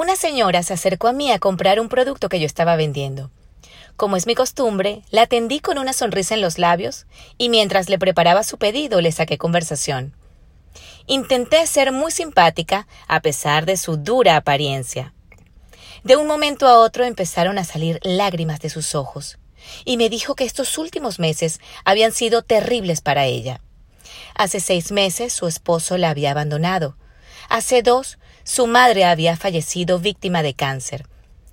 Una señora se acercó a mí a comprar un producto que yo estaba vendiendo. Como es mi costumbre, la atendí con una sonrisa en los labios y mientras le preparaba su pedido le saqué conversación. Intenté ser muy simpática a pesar de su dura apariencia. De un momento a otro empezaron a salir lágrimas de sus ojos, y me dijo que estos últimos meses habían sido terribles para ella. Hace seis meses su esposo la había abandonado. Hace dos, su madre había fallecido víctima de cáncer.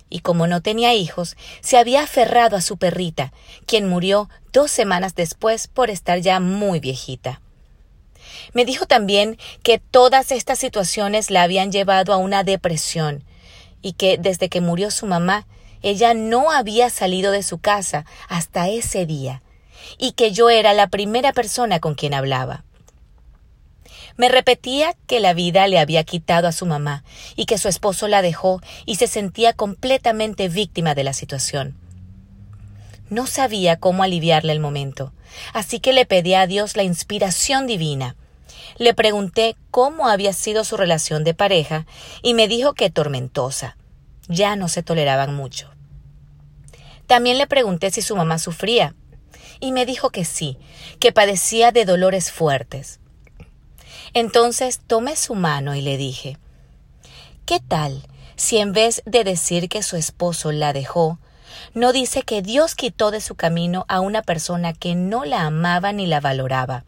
Y como no tenía hijos, se había aferrado a su perrita, quien murió dos semanas después por estar ya muy viejita. Me dijo también que todas estas situaciones la habían llevado a una depresión y que desde que murió su mamá, ella no había salido de su casa hasta ese día, y que yo era la primera persona con quien hablaba. Me repetía que la vida le había quitado a su mamá y que su esposo la dejó y se sentía completamente víctima de la situación. No sabía cómo aliviarle el momento, así que le pedí a Dios la inspiración divina le pregunté cómo había sido su relación de pareja y me dijo que tormentosa. Ya no se toleraban mucho. También le pregunté si su mamá sufría y me dijo que sí, que padecía de dolores fuertes. Entonces tomé su mano y le dije ¿Qué tal si en vez de decir que su esposo la dejó, no dice que Dios quitó de su camino a una persona que no la amaba ni la valoraba?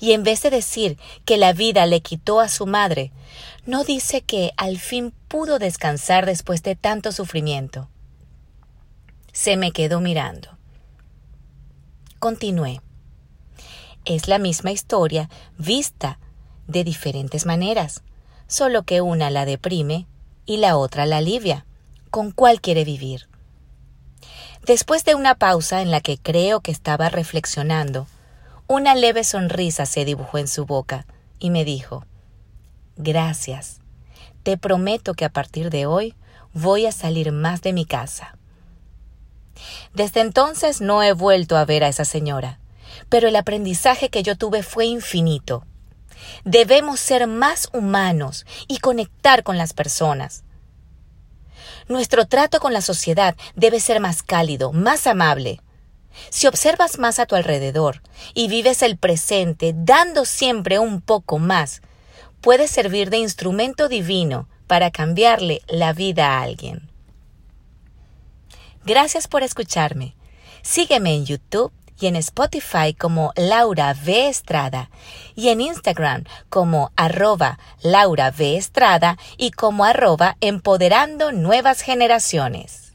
Y en vez de decir que la vida le quitó a su madre, no dice que al fin pudo descansar después de tanto sufrimiento. Se me quedó mirando. Continué. Es la misma historia vista de diferentes maneras, solo que una la deprime y la otra la alivia. ¿Con cuál quiere vivir? Después de una pausa en la que creo que estaba reflexionando, una leve sonrisa se dibujó en su boca y me dijo Gracias. Te prometo que a partir de hoy voy a salir más de mi casa. Desde entonces no he vuelto a ver a esa señora, pero el aprendizaje que yo tuve fue infinito. Debemos ser más humanos y conectar con las personas. Nuestro trato con la sociedad debe ser más cálido, más amable, si observas más a tu alrededor y vives el presente dando siempre un poco más, puedes servir de instrumento divino para cambiarle la vida a alguien. Gracias por escucharme. Sígueme en YouTube y en Spotify como Laura V. Estrada y en Instagram como arroba Laura V. Estrada y como arroba empoderando nuevas generaciones.